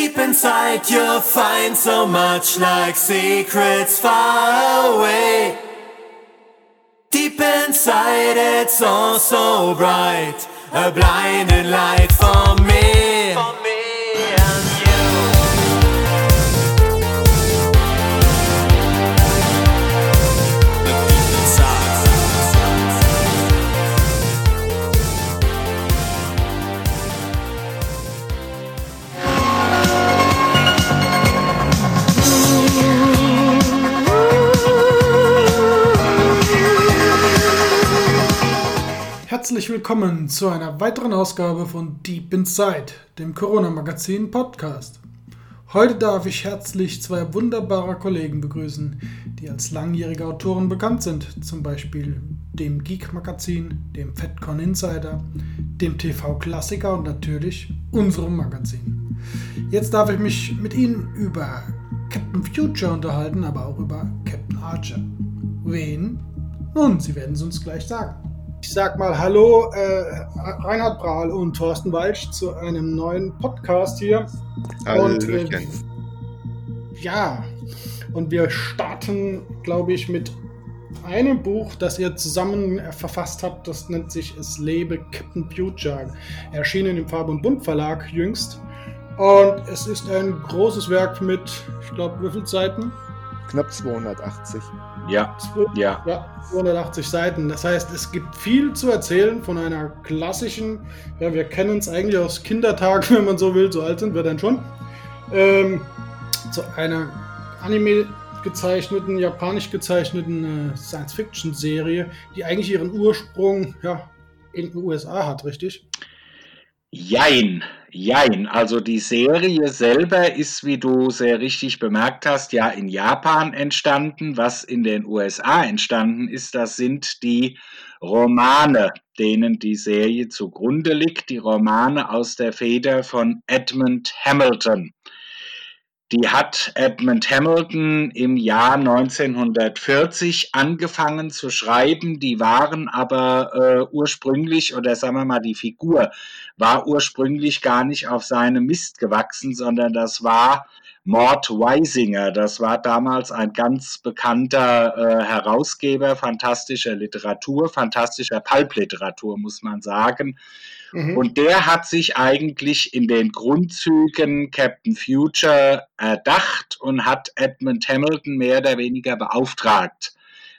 Deep inside you'll find so much like secrets far away. Deep inside it's all so bright, a blinding light for me. Herzlich willkommen zu einer weiteren Ausgabe von Deep Inside, dem Corona-Magazin Podcast. Heute darf ich herzlich zwei wunderbare Kollegen begrüßen, die als langjährige Autoren bekannt sind, zum Beispiel dem Geek-Magazin, dem FedCon Insider, dem TV-Klassiker und natürlich unserem Magazin. Jetzt darf ich mich mit Ihnen über Captain Future unterhalten, aber auch über Captain Archer. Wen? Nun, Sie werden es uns gleich sagen. Ich sag mal Hallo, äh, Reinhard Prahl und Thorsten Walsch zu einem neuen Podcast hier. Und, äh, ja, und wir starten, glaube ich, mit einem Buch, das ihr zusammen verfasst habt. Das nennt sich Es lebe Captain Future. Erschienen im Farb und Bund Verlag jüngst. Und es ist ein großes Werk mit, ich glaube, wie viele Seiten? Knapp 280. Ja, ja. Ja, 280 Seiten. Das heißt, es gibt viel zu erzählen von einer klassischen, ja, wir kennen es eigentlich aus Kindertagen, wenn man so will, so alt sind wir dann schon, ähm, zu einer Anime gezeichneten, japanisch gezeichneten äh, Science-Fiction-Serie, die eigentlich ihren Ursprung ja, in den USA hat, richtig? Jein, jein. Also die Serie selber ist, wie du sehr richtig bemerkt hast, ja in Japan entstanden. Was in den USA entstanden ist, das sind die Romane, denen die Serie zugrunde liegt. Die Romane aus der Feder von Edmund Hamilton. Die hat Edmund Hamilton im Jahr 1940 angefangen zu schreiben. Die waren aber äh, ursprünglich, oder sagen wir mal, die Figur war ursprünglich gar nicht auf seinem Mist gewachsen, sondern das war Mort Weisinger. Das war damals ein ganz bekannter äh, Herausgeber fantastischer Literatur, fantastischer Pulpliteratur, muss man sagen. Mhm. Und der hat sich eigentlich in den Grundzügen Captain Future erdacht und hat Edmund Hamilton mehr oder weniger beauftragt.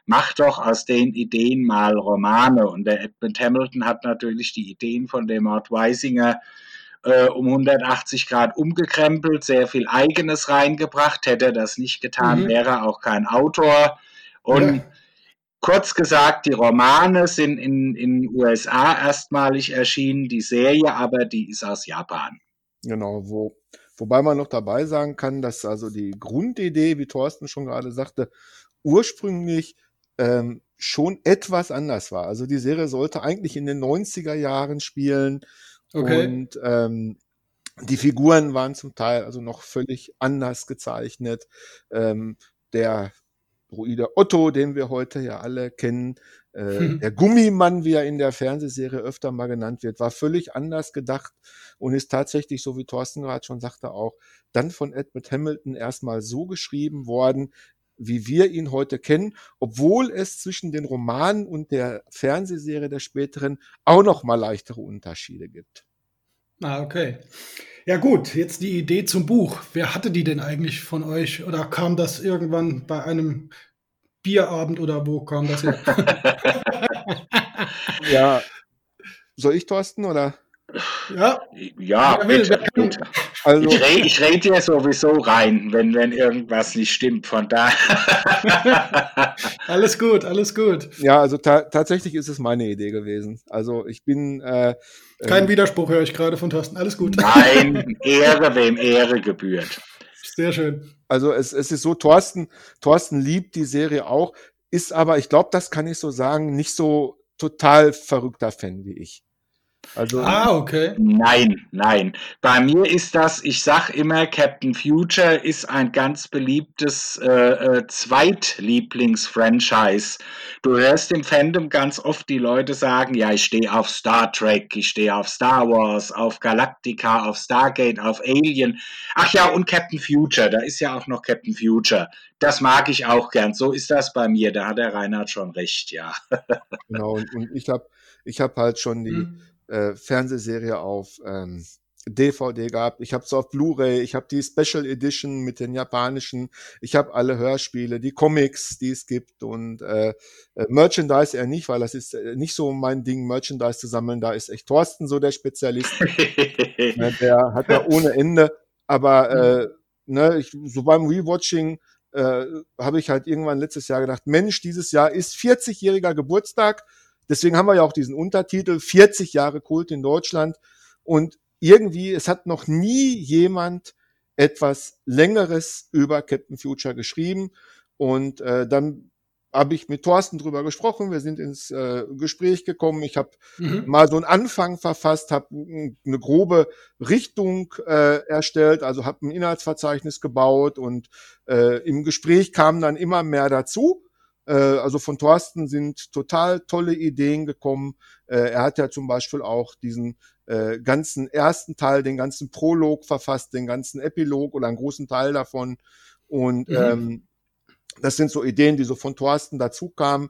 Mach doch aus den Ideen mal Romane. Und der Edmund Hamilton hat natürlich die Ideen von dem Mort Weisinger äh, um 180 Grad umgekrempelt, sehr viel Eigenes reingebracht. Hätte er das nicht getan, Mhm. wäre er auch kein Autor. Und Ja. Kurz gesagt, die Romane sind in in USA erstmalig erschienen, die Serie aber, die ist aus Japan. Genau, wo, wobei man noch dabei sagen kann, dass also die Grundidee, wie Thorsten schon gerade sagte, ursprünglich ähm, schon etwas anders war. Also die Serie sollte eigentlich in den 90er Jahren spielen Okay. und ähm, die Figuren waren zum Teil also noch völlig anders gezeichnet. Ähm, der Druide Otto, den wir heute ja alle kennen, äh, Hm. der Gummimann, wie er in der Fernsehserie öfter mal genannt wird, war völlig anders gedacht und ist tatsächlich, so wie Thorsten gerade schon sagte, auch dann von Edmund Hamilton erstmal so geschrieben worden, wie wir ihn heute kennen, obwohl es zwischen den Romanen und der Fernsehserie der späteren auch noch mal leichtere Unterschiede gibt. Ah, okay. Ja gut, jetzt die Idee zum Buch. Wer hatte die denn eigentlich von euch? Oder kam das irgendwann bei einem Bierabend oder wo kam das her? Ja, soll ich Thorsten oder? Ja, Ja, Wer will, bitte, wer kann. bitte. Also Ich rede ich red ja sowieso rein, wenn, wenn irgendwas nicht stimmt. Von daher. alles gut, alles gut. ja, also ta tatsächlich ist es meine Idee gewesen. Also ich bin äh, Kein ähm, Widerspruch höre ich gerade von Thorsten. Alles gut. Nein, Ehre, wem Ehre gebührt. Sehr schön. Also es, es ist so, Thorsten, Thorsten liebt die Serie auch, ist aber, ich glaube, das kann ich so sagen, nicht so total verrückter Fan wie ich. Also, ah, okay. Nein, nein. Bei mir ist das, ich sag immer, Captain Future ist ein ganz beliebtes äh, äh, Zweitlieblings-Franchise. Du hörst im Fandom ganz oft die Leute sagen, ja, ich stehe auf Star Trek, ich stehe auf Star Wars, auf Galactica, auf Stargate, auf Alien. Ach ja, und Captain Future, da ist ja auch noch Captain Future. Das mag ich auch gern. So ist das bei mir. Da hat der Reinhard schon recht, ja. genau, und, und ich habe ich hab halt schon die. Mhm äh, Fernsehserie auf ähm, DVD gehabt. Ich habe es auf Blu-ray. Ich habe die Special Edition mit den japanischen. Ich habe alle Hörspiele, die Comics, die es gibt und äh, äh, Merchandise eher nicht, weil das ist äh, nicht so mein Ding, Merchandise zu sammeln. Da ist echt Thorsten so der Spezialist. der hat ja ohne Ende. Aber äh, ne, ich, so beim Rewatching äh, habe ich halt irgendwann letztes Jahr gedacht, Mensch, dieses Jahr ist 40-jähriger Geburtstag Deswegen haben wir ja auch diesen Untertitel 40 Jahre Kult in Deutschland. Und irgendwie, es hat noch nie jemand etwas Längeres über Captain Future geschrieben. Und äh, dann habe ich mit Thorsten drüber gesprochen. Wir sind ins äh, Gespräch gekommen. Ich habe mhm. mal so einen Anfang verfasst, habe eine grobe Richtung äh, erstellt, also habe ein Inhaltsverzeichnis gebaut und äh, im Gespräch kam dann immer mehr dazu. Äh, also von Thorsten sind total tolle Ideen gekommen. Äh, er hat ja zum Beispiel auch diesen äh, ganzen ersten Teil, den ganzen Prolog verfasst, den ganzen Epilog oder einen großen Teil davon. Und mhm. ähm, das sind so Ideen, die so von Thorsten dazu kamen.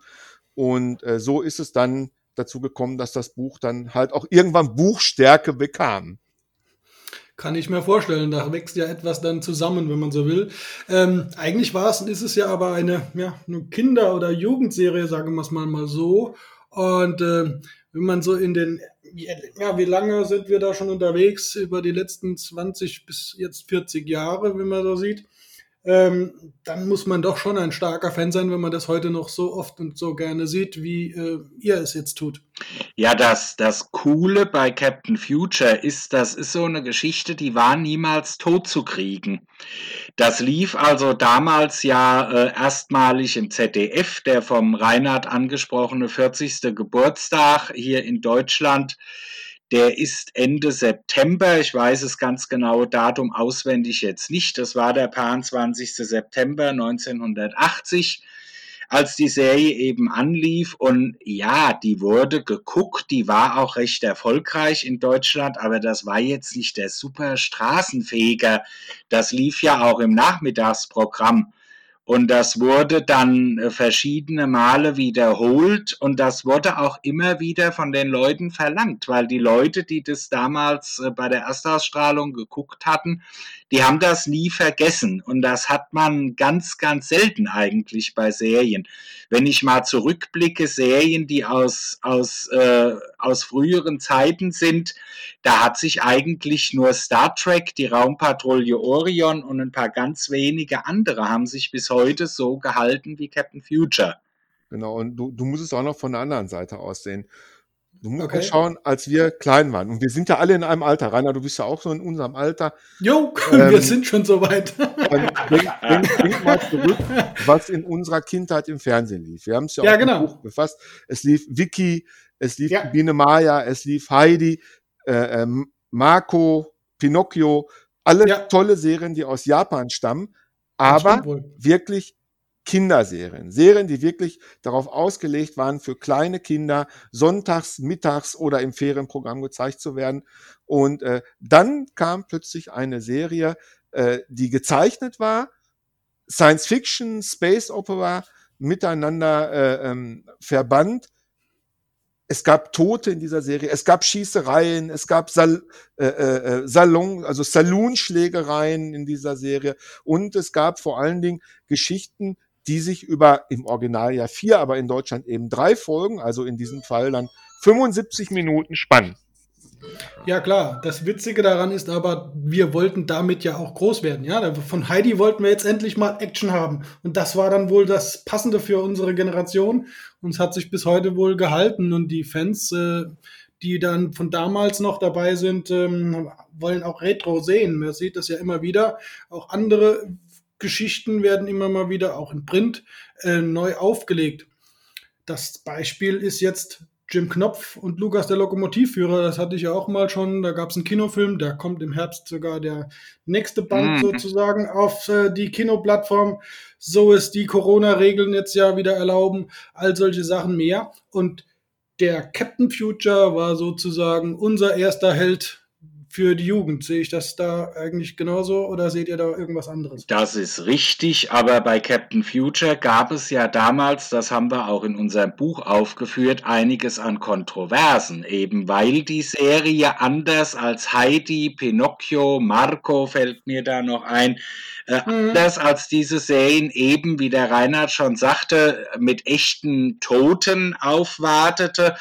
Und äh, so ist es dann dazu gekommen, dass das Buch dann halt auch irgendwann Buchstärke bekam. Kann ich mir vorstellen. Da wächst ja etwas dann zusammen, wenn man so will. Ähm, eigentlich war es, ist es ja aber eine, ja, eine Kinder- oder Jugendserie, sagen wir es mal, mal so. Und äh, wenn man so in den, ja, wie lange sind wir da schon unterwegs? Über die letzten 20 bis jetzt 40 Jahre, wenn man so sieht ähm, dann muss man doch schon ein starker Fan sein, wenn man das heute noch so oft und so gerne sieht, wie äh, ihr es jetzt tut. Ja, das, das Coole bei Captain Future ist, das ist so eine Geschichte, die war niemals tot zu kriegen. Das lief also damals ja äh, erstmalig im ZDF, der vom Reinhard angesprochene 40. Geburtstag hier in Deutschland der ist Ende September. Ich weiß es ganz genaue Datum auswendig jetzt nicht. Das war der 20. September 1980 als die Serie eben anlief. Und ja, die wurde geguckt, die war auch recht erfolgreich in Deutschland, aber das war jetzt nicht der super Straßenfeger. Das lief ja auch im Nachmittagsprogramm. Und das wurde dann äh, verschiedene Male wiederholt und das wurde auch immer wieder von den Leuten verlangt, weil die Leute, die das damals äh, bei der Erstausstrahlung geguckt hatten, die haben das nie vergessen. Und das hat man ganz, ganz selten eigentlich bei Serien. Wenn ich mal zurückblicke, Serien, die aus, aus, äh, aus früheren Zeiten sind, da hat sich eigentlich nur Star Trek, die Raumpatrouille Orion und ein paar ganz wenige andere haben sich bis heute so gehalten wie Captain Future. Genau, und du, du musst es auch noch von der anderen Seite aussehen. Du musst okay. schauen, als wir klein waren. Und wir sind ja alle in einem Alter. Rainer, du bist ja auch so in unserem Alter. Jo, ähm, wir sind schon so weit. denk, denk, denk, mal zurück, was in unserer Kindheit im Fernsehen lief. Wir haben es ja, ja auch genau. Buch befasst. Es lief Vicky, es lief ja. Biene Maya, es lief Heidi, äh, äh, Marco, Pinocchio. Alle ja. tolle Serien, die aus Japan stammen. Aber wirklich Kinderserien. Serien, die wirklich darauf ausgelegt waren, für kleine Kinder sonntags, mittags oder im Ferienprogramm gezeigt zu werden. Und äh, dann kam plötzlich eine Serie, äh, die gezeichnet war, Science Fiction, Space Opera miteinander äh, ähm, verbannt. Es gab Tote in dieser Serie, es gab Schießereien, es gab Sal äh, äh, Salon, also Saloonschlägereien in dieser Serie und es gab vor allen Dingen Geschichten, die sich über im Original ja vier, aber in Deutschland eben drei Folgen, also in diesem Fall dann 75 Minuten spannen. Ja klar, das Witzige daran ist aber, wir wollten damit ja auch groß werden. Ja, von Heidi wollten wir jetzt endlich mal Action haben und das war dann wohl das Passende für unsere Generation und es hat sich bis heute wohl gehalten und die Fans, äh, die dann von damals noch dabei sind, ähm, wollen auch Retro sehen. Man sieht das ja immer wieder. Auch andere Geschichten werden immer mal wieder auch in Print äh, neu aufgelegt. Das Beispiel ist jetzt Jim Knopf und Lukas der Lokomotivführer, das hatte ich ja auch mal schon. Da gab es einen Kinofilm, da kommt im Herbst sogar der nächste Band Mhm. sozusagen auf äh, die Kinoplattform. So es die Corona-Regeln jetzt ja wieder erlauben, all solche Sachen mehr. Und der Captain Future war sozusagen unser erster Held für die Jugend. Sehe ich das da eigentlich genauso oder seht ihr da irgendwas anderes? Das ist richtig, aber bei Captain Future gab es ja damals, das haben wir auch in unserem Buch aufgeführt, einiges an Kontroversen, eben weil die Serie anders als Heidi, Pinocchio, Marco fällt mir da noch ein, äh, Mhm. anders als diese Serien eben, wie der Reinhard schon sagte, mit echten Toten aufwartete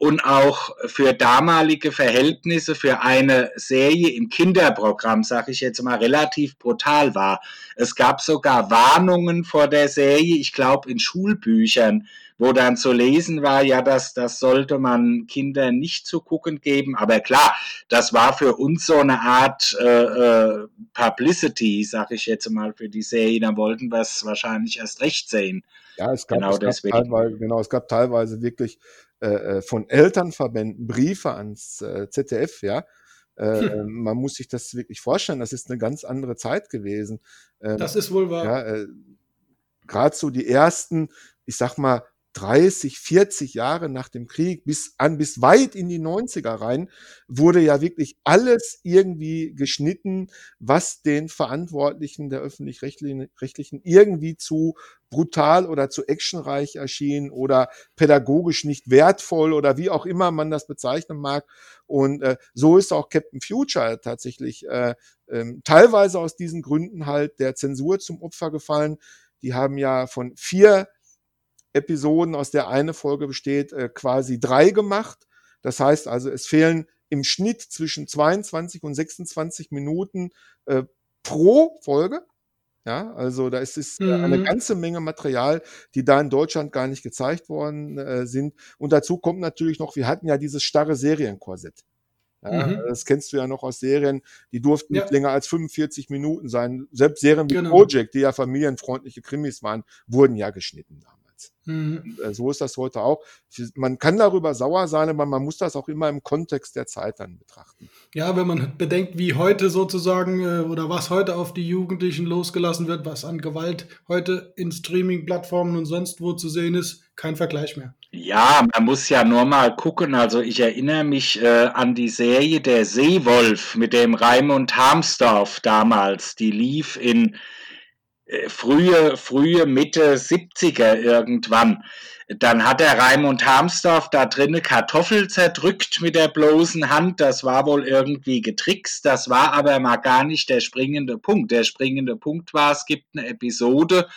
und auch für damalige Verhältnisse für eine Serie im Kinderprogramm, sage ich jetzt mal, relativ brutal war. Es gab sogar Warnungen vor der Serie, ich glaube in Schulbüchern, wo dann zu lesen war, ja, das, das sollte man Kindern nicht zu gucken geben. Aber klar, das war für uns so eine Art äh, äh, Publicity, sage ich jetzt mal, für die Serie. Da wollten wir es wahrscheinlich erst recht sehen. Ja, es gab, Genau es gab deswegen. teilweise, genau, es gab teilweise wirklich äh, äh, von Elternverbänden Briefe ans äh, ZDF, ja. Äh, Hm. Man muss sich das wirklich vorstellen, das ist eine ganz andere Zeit gewesen. Ähm, Das ist wohl wahr. ja, äh, gerade so die ersten, ich sag mal, 30, 40 Jahre nach dem Krieg bis an bis weit in die 90er rein wurde ja wirklich alles irgendwie geschnitten, was den Verantwortlichen der öffentlich-rechtlichen rechtlichen irgendwie zu brutal oder zu actionreich erschien oder pädagogisch nicht wertvoll oder wie auch immer man das bezeichnen mag. Und äh, so ist auch Captain Future tatsächlich äh, ähm, teilweise aus diesen Gründen halt der Zensur zum Opfer gefallen. Die haben ja von vier Episoden, aus der eine Folge besteht, äh, quasi drei gemacht. Das heißt also, es fehlen im Schnitt zwischen 22 und 26 Minuten äh, pro Folge. Ja, also da ist es äh, eine Mhm. ganze Menge Material, die da in Deutschland gar nicht gezeigt worden äh, sind. Und dazu kommt natürlich noch, wir hatten ja dieses starre Serienkorsett. Ja, Mhm. Das kennst du ja noch aus Serien, die durften Ja. nicht länger als 45 Minuten sein. Selbst Serien wie Genau. Project, die ja familienfreundliche Krimis waren, wurden ja geschnitten Mhm. Äh, so ist das heute auch. Man kann darüber sauer sein, aber man muss das auch immer im Kontext der Zeit dann betrachten. Ja, wenn man bedenkt, wie heute sozusagen äh, oder was heute auf die Jugendlichen losgelassen wird, was an Gewalt heute in Streaming-Plattformen und sonst wo zu sehen ist, kein Vergleich mehr. Ja, man muss ja nur mal gucken. Also ich erinnere mich äh, an die Serie Der Seewolf mit dem Raimund Harmsdorf damals. Die lief in frühe, frühe Mitte 70er irgendwann. Dann hat der Raimund Harmsdorf da drinnen Kartoffel zerdrückt mit der bloßen Hand. Das war wohl irgendwie getrickst. Das war aber mal gar nicht der springende Punkt. Der springende Punkt war, es gibt eine Episode,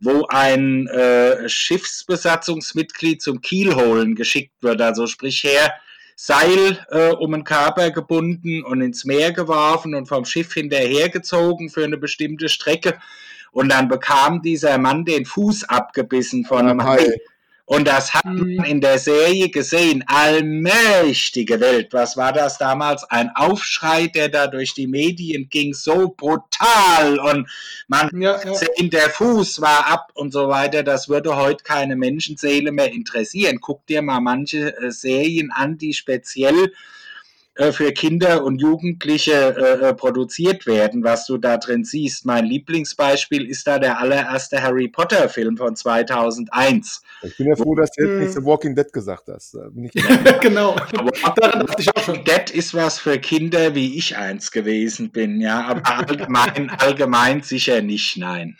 wo ein äh, Schiffsbesatzungsmitglied zum Kielholen geschickt wird. Also sprich her, Seil äh, um den Körper gebunden und ins Meer geworfen und vom Schiff hinterhergezogen für eine bestimmte Strecke. Und dann bekam dieser Mann den Fuß abgebissen von einem Hai. Und das hat Mhm. man in der Serie gesehen. Allmächtige Welt. Was war das damals? Ein Aufschrei, der da durch die Medien ging, so brutal. Und man Ja, ja. sehen, der Fuß war ab und so weiter. Das würde heute keine Menschenseele mehr interessieren. Guck dir mal manche äh, Serien an, die speziell äh, für Kinder und Jugendliche äh, äh, produziert werden, was du da drin siehst. Mein Lieblingsbeispiel ist da der allererste Harry Potter Film von 2001. Ich bin ja froh, dass du jetzt Hm. nicht The Walking Dead gesagt hast. Genau. Daran dachte ich auch schon. Dead ist was für Kinder, wie ich eins gewesen bin, ja, aber allgemein, allgemein sicher nicht, nein.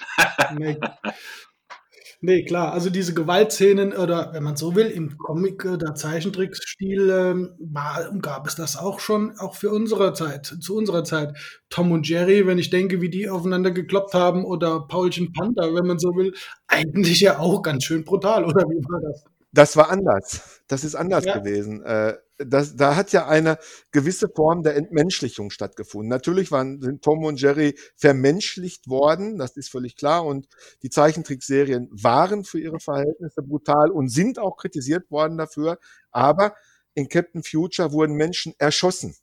Nee. klar. Also diese Gewaltszenen oder wenn man so will, im Comic- oder Zeichentricksstil ähm, war, gab es das auch schon, auch für unsere Zeit, zu unserer Zeit. Tom und Jerry, wenn ich denke, wie die aufeinander gekloppt haben oder Paulchen Panther, wenn man so will, eigentlich ja auch ganz schön brutal, oder wie war das? Das war anders. Das ist anders Ja. gewesen. Äh, das, da hat ja eine gewisse Form der Entmenschlichung stattgefunden. Natürlich waren, sind Tom und Jerry vermenschlicht worden, das ist völlig klar. Und die Zeichentrickserien waren für ihre Verhältnisse brutal und sind auch kritisiert worden dafür. Aber in Captain Future wurden Menschen erschossen.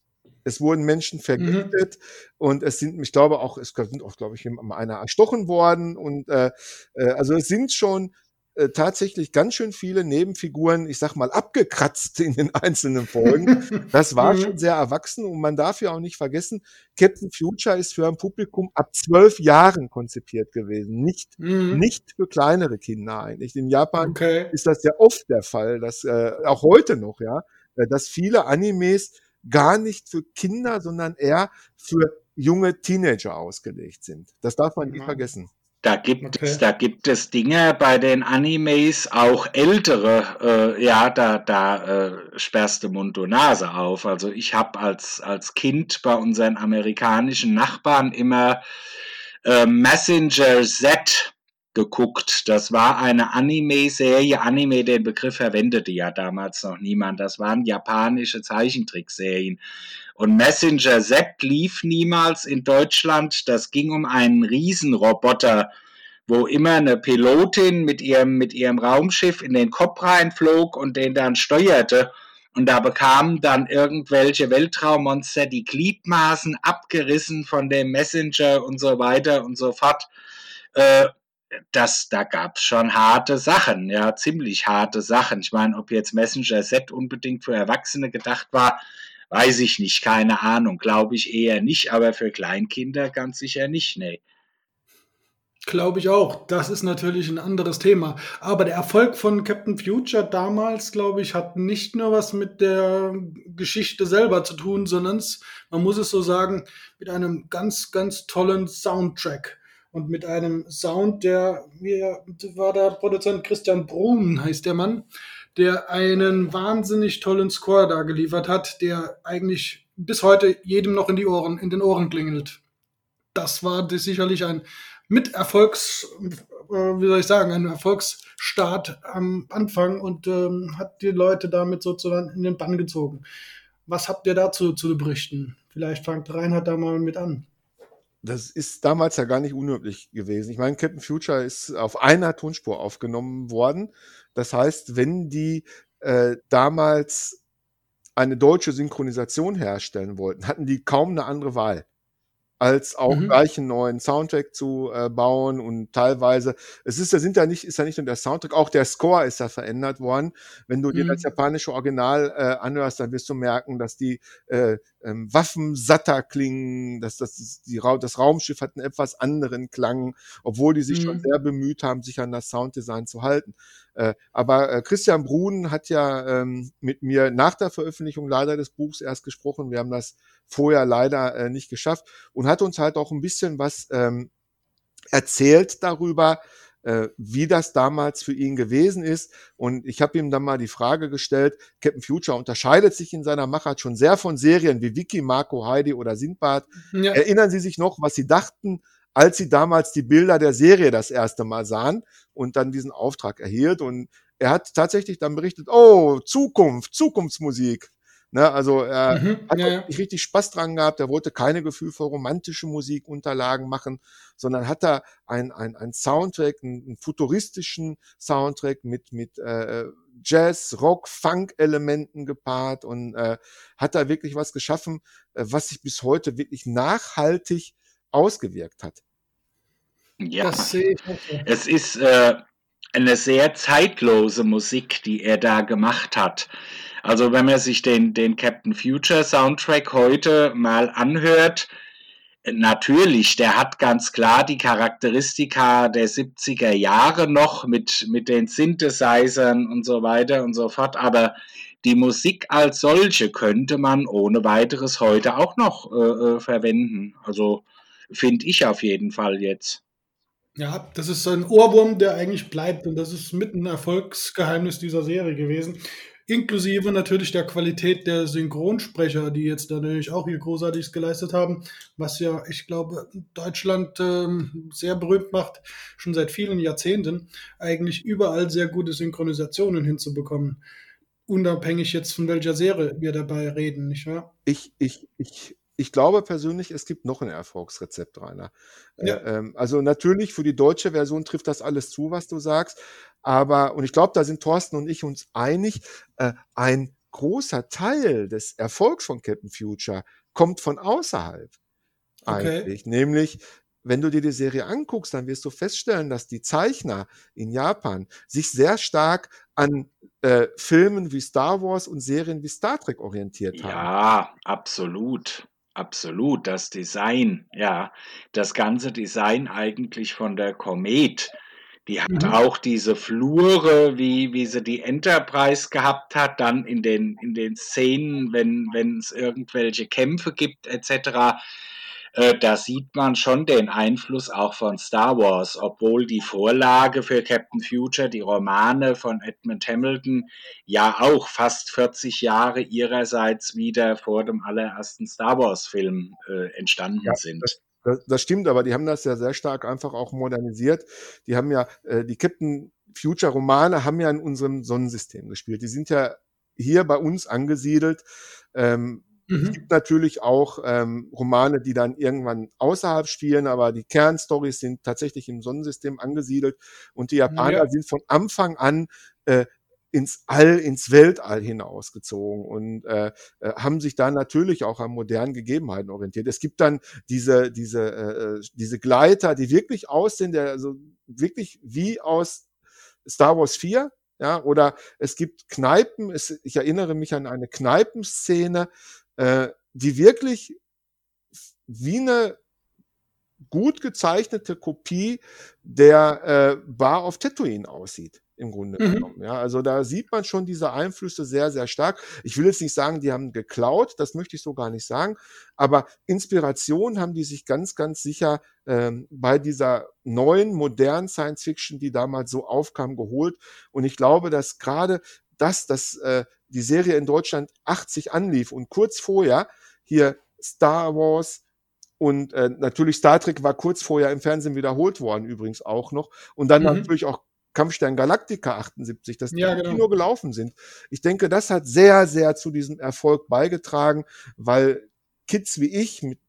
Es wurden Menschen vergiftet und es sind, ich glaube auch, es sind auch, glaube ich, einer erstochen worden und äh, äh, also es sind schon äh, tatsächlich ganz schön viele Nebenfiguren, ich sag mal, abgekratzt in den einzelnen Folgen. Das war schon sehr erwachsen und man darf ja auch nicht vergessen, Captain Future ist für ein Publikum ab zwölf Jahren konzipiert gewesen, nicht, mhm. nicht für kleinere Kinder eigentlich. In Japan okay. ist das ja oft der Fall, dass äh, auch heute noch, ja, äh, dass viele Animes gar nicht für Kinder, sondern eher für junge Teenager ausgelegt sind. Das darf man nie ja. vergessen. Da gibt okay. es, da gibt es Dinge bei den Animes, auch ältere, äh, ja, da, da äh, sperrst du Mund und Nase auf. Also ich habe als, als Kind bei unseren amerikanischen Nachbarn immer äh, Messenger Z geguckt. Das war eine Anime-Serie. Anime, den Begriff verwendete ja damals noch niemand. Das waren japanische Zeichentrickserien. Und Messenger Z lief niemals in Deutschland. Das ging um einen Riesenroboter, wo immer eine Pilotin mit ihrem, mit ihrem Raumschiff in den Kopf reinflog und den dann steuerte. Und da bekamen dann irgendwelche Weltraummonster die Gliedmaßen abgerissen von dem Messenger und so weiter und so fort. Äh, das, da gab es schon harte Sachen, ja, ziemlich harte Sachen. Ich meine, ob jetzt Messenger Z unbedingt für Erwachsene gedacht war, Weiß ich nicht, keine Ahnung, glaube ich eher nicht, aber für Kleinkinder ganz sicher nicht, nee. Glaube ich auch. Das ist natürlich ein anderes Thema. Aber der Erfolg von Captain Future damals, glaube ich, hat nicht nur was mit der Geschichte selber zu tun, sondern man muss es so sagen, mit einem ganz, ganz tollen Soundtrack. Und mit einem Sound, der, wie war der Produzent Christian Brun, heißt der Mann, der einen wahnsinnig tollen Score da geliefert hat, der eigentlich bis heute jedem noch in die Ohren, in den Ohren klingelt. Das war sicherlich ein Miterfolgs, äh, wie soll ich sagen, ein Erfolgsstart am Anfang und ähm, hat die Leute damit sozusagen in den Bann gezogen. Was habt ihr dazu zu berichten? Vielleicht fangt Reinhard da mal mit an. Das ist damals ja gar nicht unüblich gewesen. Ich meine, Captain Future ist auf einer Tonspur aufgenommen worden das heißt, wenn die äh, damals eine deutsche Synchronisation herstellen wollten, hatten die kaum eine andere Wahl als auch mhm. gleich einen neuen Soundtrack zu äh, bauen und teilweise, es ist, da sind ja nicht, ist ja nicht nur der Soundtrack, auch der Score ist ja verändert worden. Wenn du mhm. dir das japanische Original äh, anhörst, dann wirst du merken, dass die äh, ähm, Waffen satter klingen, dass das, die, das Raumschiff hat einen etwas anderen Klang, obwohl die sich mhm. schon sehr bemüht haben, sich an das Sounddesign zu halten. Äh, aber äh, Christian Brun hat ja ähm, mit mir nach der Veröffentlichung leider des Buchs erst gesprochen. Wir haben das vorher leider äh, nicht geschafft und hat uns halt auch ein bisschen was ähm, erzählt darüber, äh, wie das damals für ihn gewesen ist. Und ich habe ihm dann mal die Frage gestellt, Captain Future unterscheidet sich in seiner Machart schon sehr von Serien wie Vicky, Marco, Heidi oder Sindbad. Ja. Erinnern Sie sich noch, was Sie dachten, als sie damals die Bilder der Serie das erste Mal sahen und dann diesen Auftrag erhielt. Und er hat tatsächlich dann berichtet, oh, Zukunft, Zukunftsmusik. Ne, also er mhm, hat ja, ja. nicht richtig Spaß dran gehabt, er wollte keine Gefühl für romantische Musikunterlagen machen, sondern hat da ein, ein, ein Soundtrack, einen, einen futuristischen Soundtrack mit, mit äh, Jazz, Rock, Funk-Elementen gepaart und äh, hat da wirklich was geschaffen, äh, was sich bis heute wirklich nachhaltig ausgewirkt hat. Ja, es ist äh, eine sehr zeitlose Musik, die er da gemacht hat. Also wenn man sich den, den Captain Future Soundtrack heute mal anhört, natürlich, der hat ganz klar die Charakteristika der 70er Jahre noch mit, mit den Synthesizern und so weiter und so fort, aber die Musik als solche könnte man ohne weiteres heute auch noch äh, äh verwenden. Also finde ich auf jeden Fall jetzt. Ja, das ist ein Ohrwurm, der eigentlich bleibt und das ist mit ein Erfolgsgeheimnis dieser Serie gewesen. Inklusive natürlich der Qualität der Synchronsprecher, die jetzt natürlich auch hier großartig geleistet haben, was ja, ich glaube, Deutschland ähm, sehr berühmt macht, schon seit vielen Jahrzehnten, eigentlich überall sehr gute Synchronisationen hinzubekommen. Unabhängig jetzt von welcher Serie wir dabei reden, nicht wahr? Ich, ich, ich ich glaube persönlich, es gibt noch ein Erfolgsrezept, Rainer. Äh, ja. Äh, ähm, also natürlich für die deutsche Version trifft das alles zu, was du sagst. Aber, und ich glaube, da sind Thorsten und ich uns einig, äh, ein großer Teil des Erfolgs von Captain Future kommt von außerhalb. Okay. Eigentlich. Nämlich wenn du dir die Serie anguckst, dann wirst du feststellen, dass die Zeichner in Japan sich sehr stark an äh, Filmen wie Star Wars und Serien wie Star Trek orientiert haben. Ja, absolut. Absolut. Das Design, ja. Das ganze Design eigentlich von der Komet. Die hat Mhm. auch diese Flure, wie, wie sie die Enterprise gehabt hat, dann in den, in den Szenen, wenn, wenn es irgendwelche Kämpfe gibt, etc. Äh, da sieht man schon den Einfluss auch von Star Wars, obwohl die Vorlage für Captain Future, die Romane von Edmund Hamilton, ja auch fast 40 Jahre ihrerseits wieder vor dem allerersten Star Wars-Film äh, entstanden Ja, sind. Das, das stimmt, aber die haben das ja sehr stark einfach auch modernisiert. Die haben ja, äh, die Captain Future Romane haben ja in unserem Sonnensystem gespielt. Die sind ja hier bei uns angesiedelt. Ähm, es Mhm. gibt natürlich auch ähm, Romane, die dann irgendwann außerhalb spielen, aber die Kernstories sind tatsächlich im Sonnensystem angesiedelt und die Japaner Ja. sind von Anfang an äh, ins All, ins Weltall hinausgezogen und äh, äh, haben sich da natürlich auch an modernen Gegebenheiten orientiert. Es gibt dann diese, diese, äh, diese Gleiter, die wirklich aussehen, der, also wirklich wie aus Star Wars 4, ja, oder es gibt Kneipen, es, ich erinnere mich an eine Kneipenszene, äh, die wirklich wie eine gut gezeichnete Kopie der äh, Bar auf Tatooine aussieht, im Grunde Mhm. genommen. Ja, also da sieht man schon diese Einflüsse sehr, sehr stark. Ich will jetzt nicht sagen, die haben geklaut, das möchte ich so gar nicht sagen, aber Inspiration haben die sich ganz, ganz sicher ähm, bei dieser neuen, modernen Science Fiction, die damals so aufkam, geholt. Und ich glaube, dass gerade das, dass äh, die Serie in Deutschland 80 anlief und kurz vorher hier Star Wars und äh, natürlich Star Trek war kurz vorher im Fernsehen wiederholt worden, übrigens auch noch. Und dann Mhm. natürlich auch Kampfstern Galactica 78, dass die Ja, genau. Kino gelaufen sind. Ich denke, das hat sehr, sehr zu diesem Erfolg beigetragen, weil Kids wie ich, mit,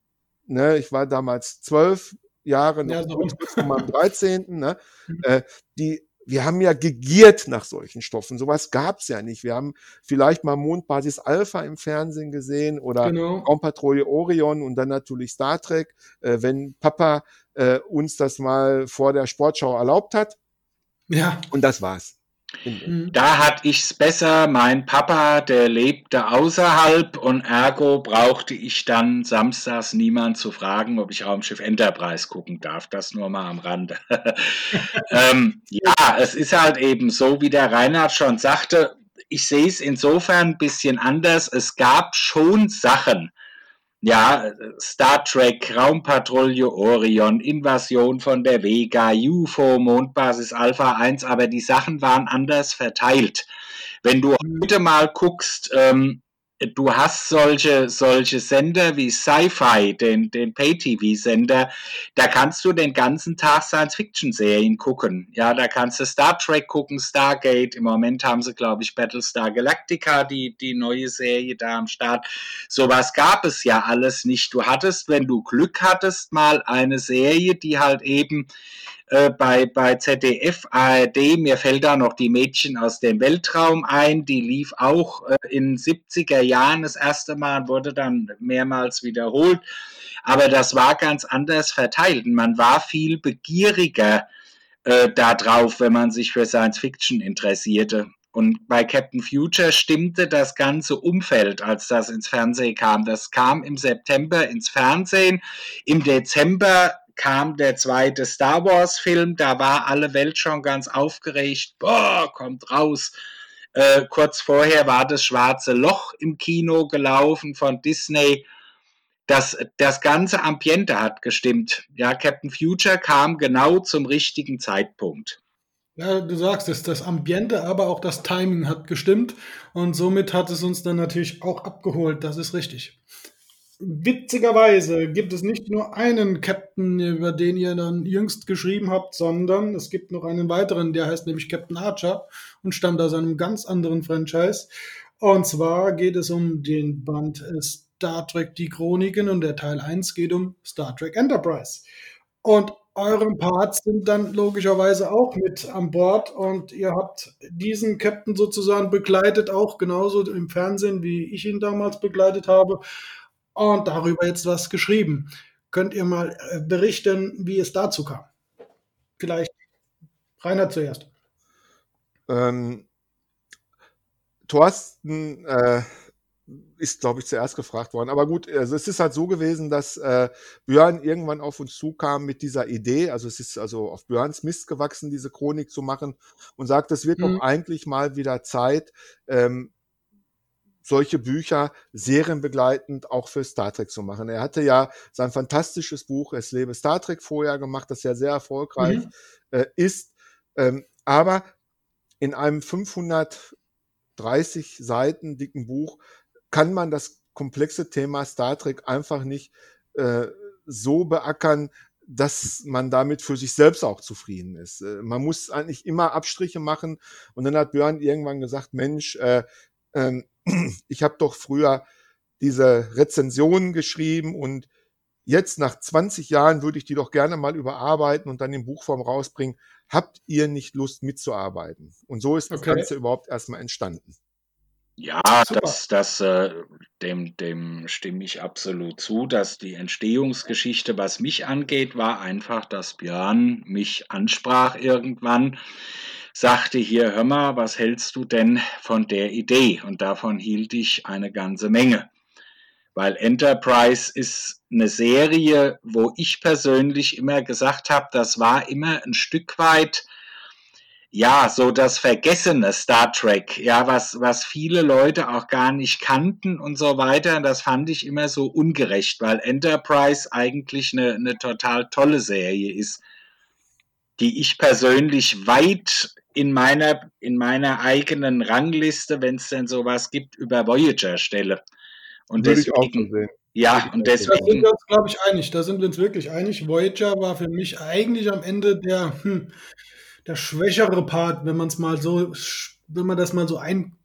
ne, ich war damals zwölf Jahre, noch Ja, so. kurz vor meinem 13., ne, äh, die, wir haben ja gegiert nach solchen Stoffen. Sowas gab's ja nicht. Wir haben vielleicht mal Mondbasis Alpha im Fernsehen gesehen oder Genau. Raumpatrouille Orion und dann natürlich Star Trek, äh, wenn Papa äh, uns das mal vor der Sportschau erlaubt hat. Ja. Und das war's. Mhm. Da hatte ich's besser. Mein Papa, der lebte außerhalb und ergo brauchte ich dann samstags niemand zu fragen, ob ich Raumschiff Enterprise gucken darf. Das nur mal am Rande. ähm, ja, es ist halt eben so, wie der Reinhard schon sagte. Ich sehe es insofern ein bisschen anders. Es gab schon Sachen, ja, Star Trek, Raumpatrouille Orion, Invasion von der Vega, UFO, Mondbasis Alpha 1, aber die Sachen waren anders verteilt. Wenn du heute mal guckst, ähm, du hast solche, solche Sender wie Sci-Fi, den, den Pay-TV-Sender, da kannst du den ganzen Tag Science-Fiction-Serien gucken. Ja, da kannst du Star Trek gucken, Stargate. Im Moment haben sie, glaube ich, Battlestar Galactica, die, die neue Serie da am Start. Sowas gab es ja alles nicht. Du hattest, wenn du Glück hattest, mal eine Serie, die halt eben äh, bei, bei ZDF, ARD, mir fällt da noch die Mädchen aus dem Weltraum ein, die lief auch äh, in 70er Jahren das erste Mal, wurde dann mehrmals wiederholt, aber das war ganz anders verteilt. Und man war viel begieriger äh, darauf, wenn man sich für Science Fiction interessierte. Und bei Captain Future stimmte das ganze Umfeld, als das ins Fernsehen kam. Das kam im September ins Fernsehen. Im Dezember kam der zweite Star Wars Film, da war alle Welt schon ganz aufgeregt, boah, kommt raus. Äh, kurz vorher war das Schwarze Loch im Kino gelaufen von Disney. Das, das ganze Ambiente hat gestimmt. Ja, Captain Future kam genau zum richtigen Zeitpunkt. Ja, du sagst es, das Ambiente, aber auch das Timing hat gestimmt und somit hat es uns dann natürlich auch abgeholt, das ist richtig. Witzigerweise gibt es nicht nur einen Captain, über den ihr dann jüngst geschrieben habt, sondern es gibt noch einen weiteren, der heißt nämlich Captain Archer und stammt aus einem ganz anderen Franchise. Und zwar geht es um den Band Star Trek Die Chroniken und der Teil 1 geht um Star Trek Enterprise. Und eure Parts sind dann logischerweise auch mit an Bord und ihr habt diesen Captain sozusagen begleitet, auch genauso im Fernsehen, wie ich ihn damals begleitet habe und darüber jetzt was geschrieben. könnt ihr mal äh, berichten, wie es dazu kam. Vielleicht Rainer zuerst. Ähm, Thorsten äh, ist, glaube ich, zuerst gefragt worden. Aber gut, also es ist halt so gewesen, dass äh, Björn irgendwann auf uns zukam mit dieser Idee. Also es ist also auf Björns Mist gewachsen, diese Chronik zu machen und sagt, es wird mhm. doch eigentlich mal wieder Zeit, ähm, solche Bücher serienbegleitend auch für Star Trek zu machen. Er hatte ja sein fantastisches Buch Es lebe Star Trek vorher gemacht, das ja sehr erfolgreich mhm. äh, ist. Ähm, aber in einem 530 Seiten dicken Buch kann man das komplexe Thema Star Trek einfach nicht äh, so beackern, dass man damit für sich selbst auch zufrieden ist. Äh, man muss eigentlich immer Abstriche machen. Und dann hat Björn irgendwann gesagt, Mensch, äh, äh, ich habe doch früher diese Rezensionen geschrieben und jetzt nach 20 Jahren würde ich die doch gerne mal überarbeiten und dann in Buchform rausbringen. Habt ihr nicht Lust mitzuarbeiten? Und so ist das okay. Ganze überhaupt erstmal entstanden. Ja, das, das, äh, dem, dem stimme ich absolut zu, dass die Entstehungsgeschichte, was mich angeht, war einfach, dass Björn mich ansprach irgendwann, sagte hier, hör mal, was hältst du denn von der Idee? Und davon hielt ich eine ganze Menge. Weil Enterprise ist eine Serie, wo ich persönlich immer gesagt habe, das war immer ein Stück weit ja, so das vergessene Star Trek, ja, was, was viele Leute auch gar nicht kannten und so weiter. Das fand ich immer so ungerecht, weil Enterprise eigentlich eine, eine total tolle Serie ist, die ich persönlich weit in meiner, in meiner eigenen Rangliste, wenn es denn sowas gibt, über Voyager stelle. Und Würde deswegen, so ja, und deswegen. Da sind wir uns, glaube ich, einig. Da sind wir uns wirklich einig. Voyager war für mich eigentlich am Ende der, hm, der schwächere Part, wenn man es mal so, wenn man das mal so ein,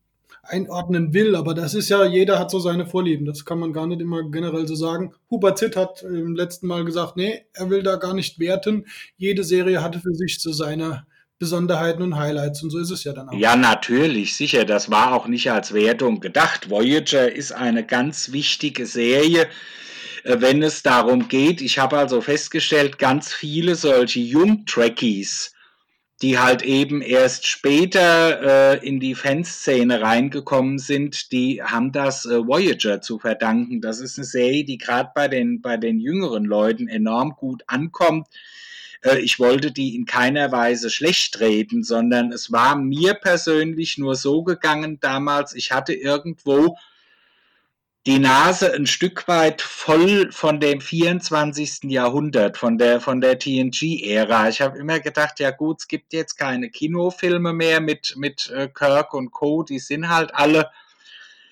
einordnen will. Aber das ist ja, jeder hat so seine Vorlieben. Das kann man gar nicht immer generell so sagen. Hubert Zitt hat im letzten Mal gesagt, nee, er will da gar nicht werten. Jede Serie hatte für sich so seine Besonderheiten und Highlights und so ist es ja dann auch. Ja, natürlich, sicher. Das war auch nicht als Wertung gedacht. Voyager ist eine ganz wichtige Serie äh, wenn es darum geht, ich habe also festgestellt, ganz viele solche Jung-Trekkies die halt eben erst später äh, in die Fanszene reingekommen sind, die haben das äh, Voyager zu verdanken. Das ist eine Serie, die gerade bei den, bei den jüngeren Leuten enorm gut ankommt. Äh, ich wollte die in keiner Weise schlecht reden, sondern es war mir persönlich nur so gegangen damals, ich hatte irgendwo die Nase ein Stück weit voll von dem 24. Jahrhundert, von der, von der TNG-Ära. Ich habe immer gedacht, ja gut, es gibt jetzt keine Kinofilme mehr mit, mit äh, Kirk und Co., die sind halt alle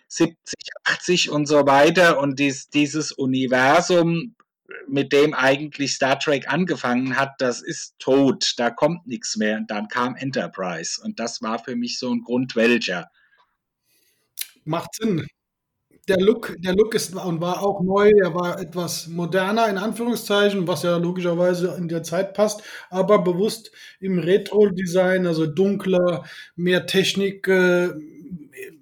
70, 80 und so weiter. Und dies, dieses Universum, mit dem eigentlich Star Trek angefangen hat, das ist tot, da kommt nichts mehr. Und dann kam Enterprise. Und das war für mich so ein Grund welcher. Macht Sinn der Look, der Look ist und war auch neu, er war etwas moderner in Anführungszeichen, was ja logischerweise in der Zeit passt, aber bewusst im Retro-Design, also dunkler, mehr Technik, äh,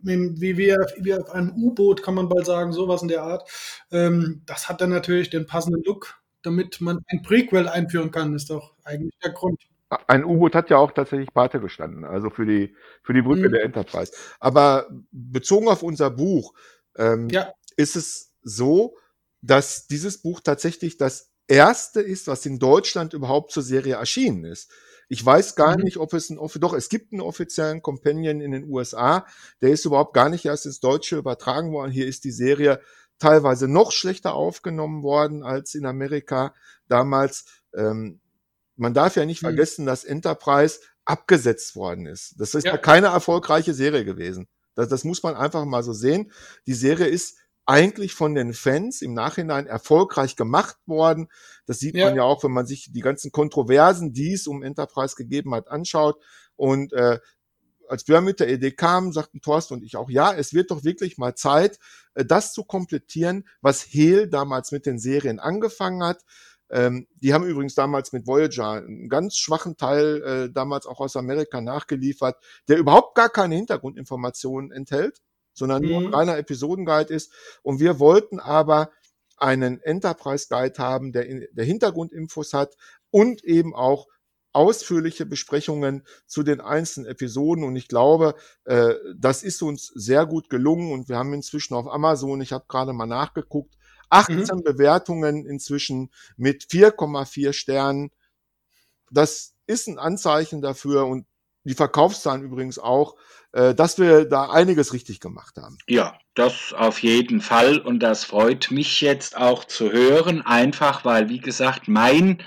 wie, wie, wie auf einem U-Boot, kann man bald sagen, sowas in der Art. Ähm, das hat dann natürlich den passenden Look, damit man ein Prequel einführen kann, ist doch eigentlich der Grund. Ein U-Boot hat ja auch tatsächlich Pate gestanden, also für die, für die Brücke mhm. der Enterprise. Aber bezogen auf unser Buch, ähm, ja. ist es so, dass dieses Buch tatsächlich das erste ist, was in Deutschland überhaupt zur Serie erschienen ist. Ich weiß gar mhm. nicht, ob es ein, doch, es gibt einen offiziellen Companion in den USA, der ist überhaupt gar nicht erst ins Deutsche übertragen worden. Hier ist die Serie teilweise noch schlechter aufgenommen worden als in Amerika damals. Ähm, man darf ja nicht mhm. vergessen, dass Enterprise abgesetzt worden ist. Das ist ja. keine erfolgreiche Serie gewesen. Das, das muss man einfach mal so sehen. Die Serie ist eigentlich von den Fans im Nachhinein erfolgreich gemacht worden. Das sieht ja. man ja auch, wenn man sich die ganzen Kontroversen, die es um Enterprise gegeben hat, anschaut. Und äh, als wir mit der Idee kamen, sagten Thorsten und ich auch, ja, es wird doch wirklich mal Zeit, äh, das zu komplettieren, was Hehl damals mit den Serien angefangen hat. Ähm, die haben übrigens damals mit Voyager einen ganz schwachen Teil äh, damals auch aus Amerika nachgeliefert, der überhaupt gar keine Hintergrundinformationen enthält, sondern mhm. nur ein reiner Episodenguide ist. Und wir wollten aber einen Enterprise Guide haben, der, in, der Hintergrundinfos hat und eben auch ausführliche Besprechungen zu den einzelnen Episoden und ich glaube, äh, das ist uns sehr gut gelungen und wir haben inzwischen auf Amazon, ich habe gerade mal nachgeguckt, 18 mhm. Bewertungen inzwischen mit 4,4 Sternen. Das ist ein Anzeichen dafür und die Verkaufszahlen übrigens auch, dass wir da einiges richtig gemacht haben. Ja, das auf jeden Fall und das freut mich jetzt auch zu hören, einfach weil, wie gesagt, mein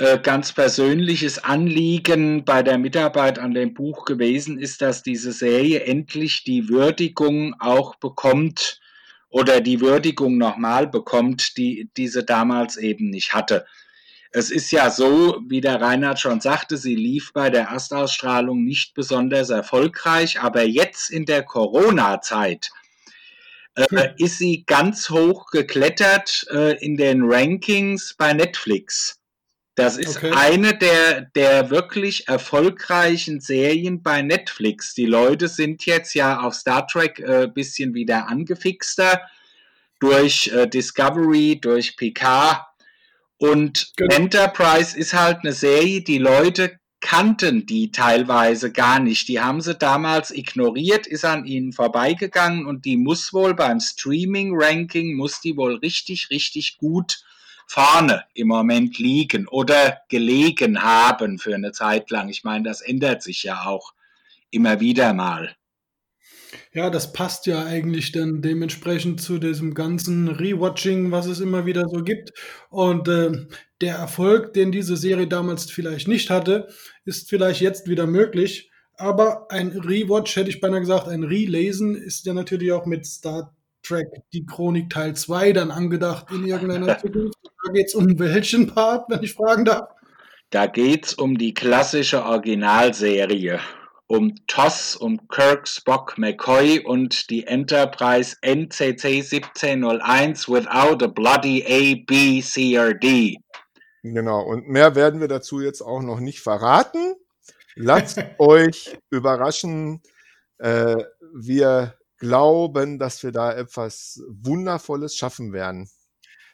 äh, ganz persönliches Anliegen bei der Mitarbeit an dem Buch gewesen ist, dass diese Serie endlich die Würdigung auch bekommt oder die Würdigung nochmal bekommt, die diese damals eben nicht hatte. Es ist ja so, wie der Reinhard schon sagte, sie lief bei der Erstausstrahlung nicht besonders erfolgreich, aber jetzt in der Corona-Zeit äh, hm. ist sie ganz hoch geklettert äh, in den Rankings bei Netflix. Das ist okay. eine der, der wirklich erfolgreichen Serien bei Netflix. Die Leute sind jetzt ja auf Star Trek äh, bisschen wieder angefixter durch äh, Discovery, durch Picard und genau. Enterprise ist halt eine Serie, die Leute kannten die teilweise gar nicht. Die haben sie damals ignoriert, ist an ihnen vorbeigegangen und die muss wohl beim Streaming-Ranking, muss die wohl richtig, richtig gut vorne im Moment liegen oder gelegen haben für eine Zeit lang. Ich meine, das ändert sich ja auch immer wieder mal. Ja, das passt ja eigentlich dann dementsprechend zu diesem ganzen Rewatching, was es immer wieder so gibt. Und äh, der Erfolg, den diese Serie damals vielleicht nicht hatte, ist vielleicht jetzt wieder möglich. Aber ein Rewatch, hätte ich beinahe gesagt, ein Relesen ist ja natürlich auch mit Star Trek die Chronik Teil 2 dann angedacht in irgendeiner Zukunft. Da geht es um welchen Part, wenn ich fragen darf? Da geht es um die klassische Originalserie um TOS, um Kirk, Spock, McCoy und die Enterprise NCC 1701 without a bloody A, B, C or D. Genau, und mehr werden wir dazu jetzt auch noch nicht verraten. Lasst euch überraschen. Äh, wir glauben, dass wir da etwas Wundervolles schaffen werden.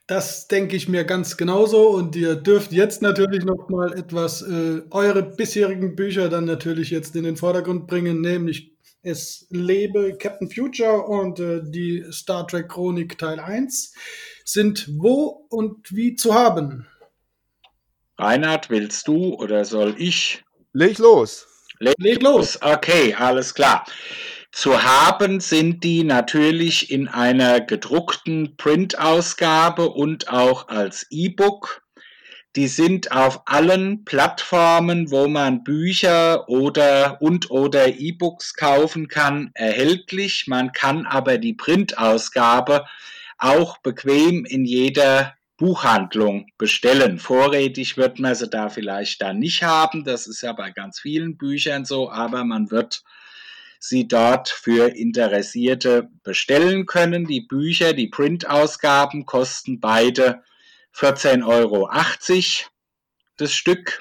Das denke ich mir ganz genauso und ihr dürft jetzt natürlich noch mal etwas äh, eure bisherigen Bücher dann natürlich jetzt in den Vordergrund bringen, nämlich es lebe Captain Future und äh, die Star Trek Chronik Teil 1 sind wo und wie zu haben. Reinhard, willst du oder soll ich? Leg los. Leg, Leg los. Okay, alles klar. Zu haben sind die natürlich in einer gedruckten Printausgabe und auch als E-Book. Die sind auf allen Plattformen, wo man Bücher oder und oder E-Books kaufen kann, erhältlich. Man kann aber die Printausgabe auch bequem in jeder Buchhandlung bestellen. Vorrätig wird man sie da vielleicht dann nicht haben. Das ist ja bei ganz vielen Büchern so, aber man wird Sie dort für Interessierte bestellen können. Die Bücher, die Printausgaben kosten beide 14,80 Euro das Stück.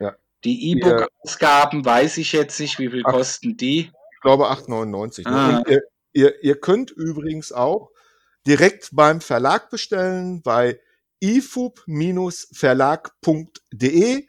Ja. Die E-Book-Ausgaben weiß ich jetzt nicht, wie viel Ach, kosten die? Ich glaube 8,99. Ah. Ihr, ihr, ihr könnt übrigens auch direkt beim Verlag bestellen bei ifub-verlag.de.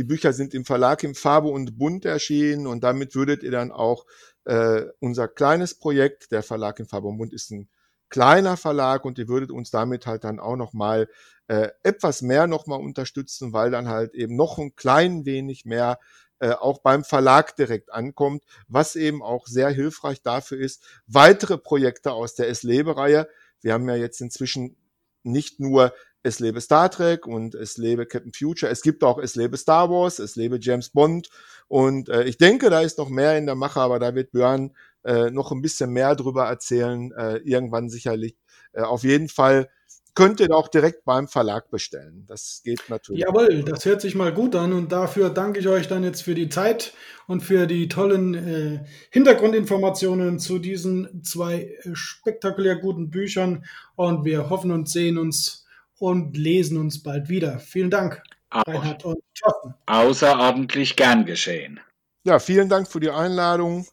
Die Bücher sind im Verlag im Farbe und Bunt erschienen und damit würdet ihr dann auch äh, unser kleines Projekt, der Verlag in Farbe und Bunt ist ein kleiner Verlag und ihr würdet uns damit halt dann auch nochmal äh, etwas mehr nochmal unterstützen, weil dann halt eben noch ein klein wenig mehr äh, auch beim Verlag direkt ankommt, was eben auch sehr hilfreich dafür ist, weitere Projekte aus der Es-Lebe-Reihe. Wir haben ja jetzt inzwischen nicht nur es lebe Star Trek und es lebe Captain Future. Es gibt auch es lebe Star Wars, es lebe James Bond. Und äh, ich denke, da ist noch mehr in der Mache, aber da wird Björn äh, noch ein bisschen mehr drüber erzählen, äh, irgendwann sicherlich. Äh, auf jeden Fall könnt ihr auch direkt beim Verlag bestellen. Das geht natürlich. Jawohl, das hört sich mal gut an und dafür danke ich euch dann jetzt für die Zeit und für die tollen äh, Hintergrundinformationen zu diesen zwei äh, spektakulär guten Büchern und wir hoffen und sehen uns und lesen uns bald wieder. Vielen Dank, Auch. Reinhard und Thorsten. Außerordentlich gern geschehen. Ja, vielen Dank für die Einladung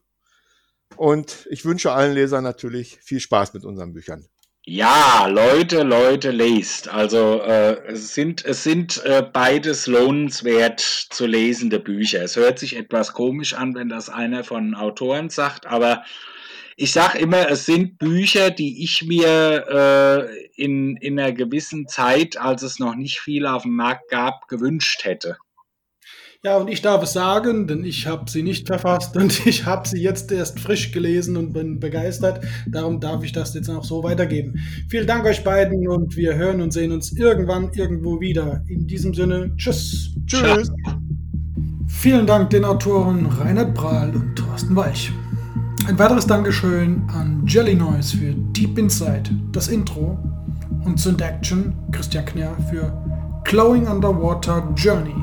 und ich wünsche allen Lesern natürlich viel Spaß mit unseren Büchern. Ja, Leute, Leute, lest. Also äh, es sind, es sind äh, beides lohnenswert zu lesende Bücher. Es hört sich etwas komisch an, wenn das einer von Autoren sagt, aber ich sage immer, es sind Bücher, die ich mir äh, in, in einer gewissen Zeit, als es noch nicht viel auf dem Markt gab, gewünscht hätte. Ja, und ich darf es sagen, denn ich habe sie nicht verfasst und ich habe sie jetzt erst frisch gelesen und bin begeistert. Darum darf ich das jetzt auch so weitergeben. Vielen Dank euch beiden und wir hören und sehen uns irgendwann irgendwo wieder. In diesem Sinne, tschüss. Tschüss. Vielen Dank den Autoren Reinhard Prahl und Thorsten Weich. Ein weiteres Dankeschön an Jelly Noise für Deep Inside, das Intro und Synth Action Christian Kner für Glowing Underwater Journey.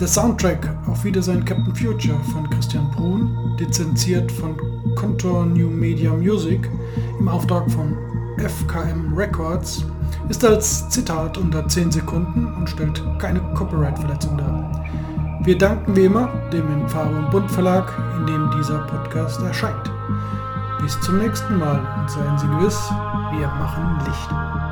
Der Soundtrack Auf Wiedersehen Captain Future von Christian Brun, lizenziert von Contour New Media Music im Auftrag von FKM Records, ist als Zitat unter 10 Sekunden und stellt keine Copyright-Verletzung dar. Wir danken wie immer dem Farbe und Bund Verlag, in dem dieser Podcast erscheint. Bis zum nächsten Mal und seien Sie gewiss, wir machen Licht.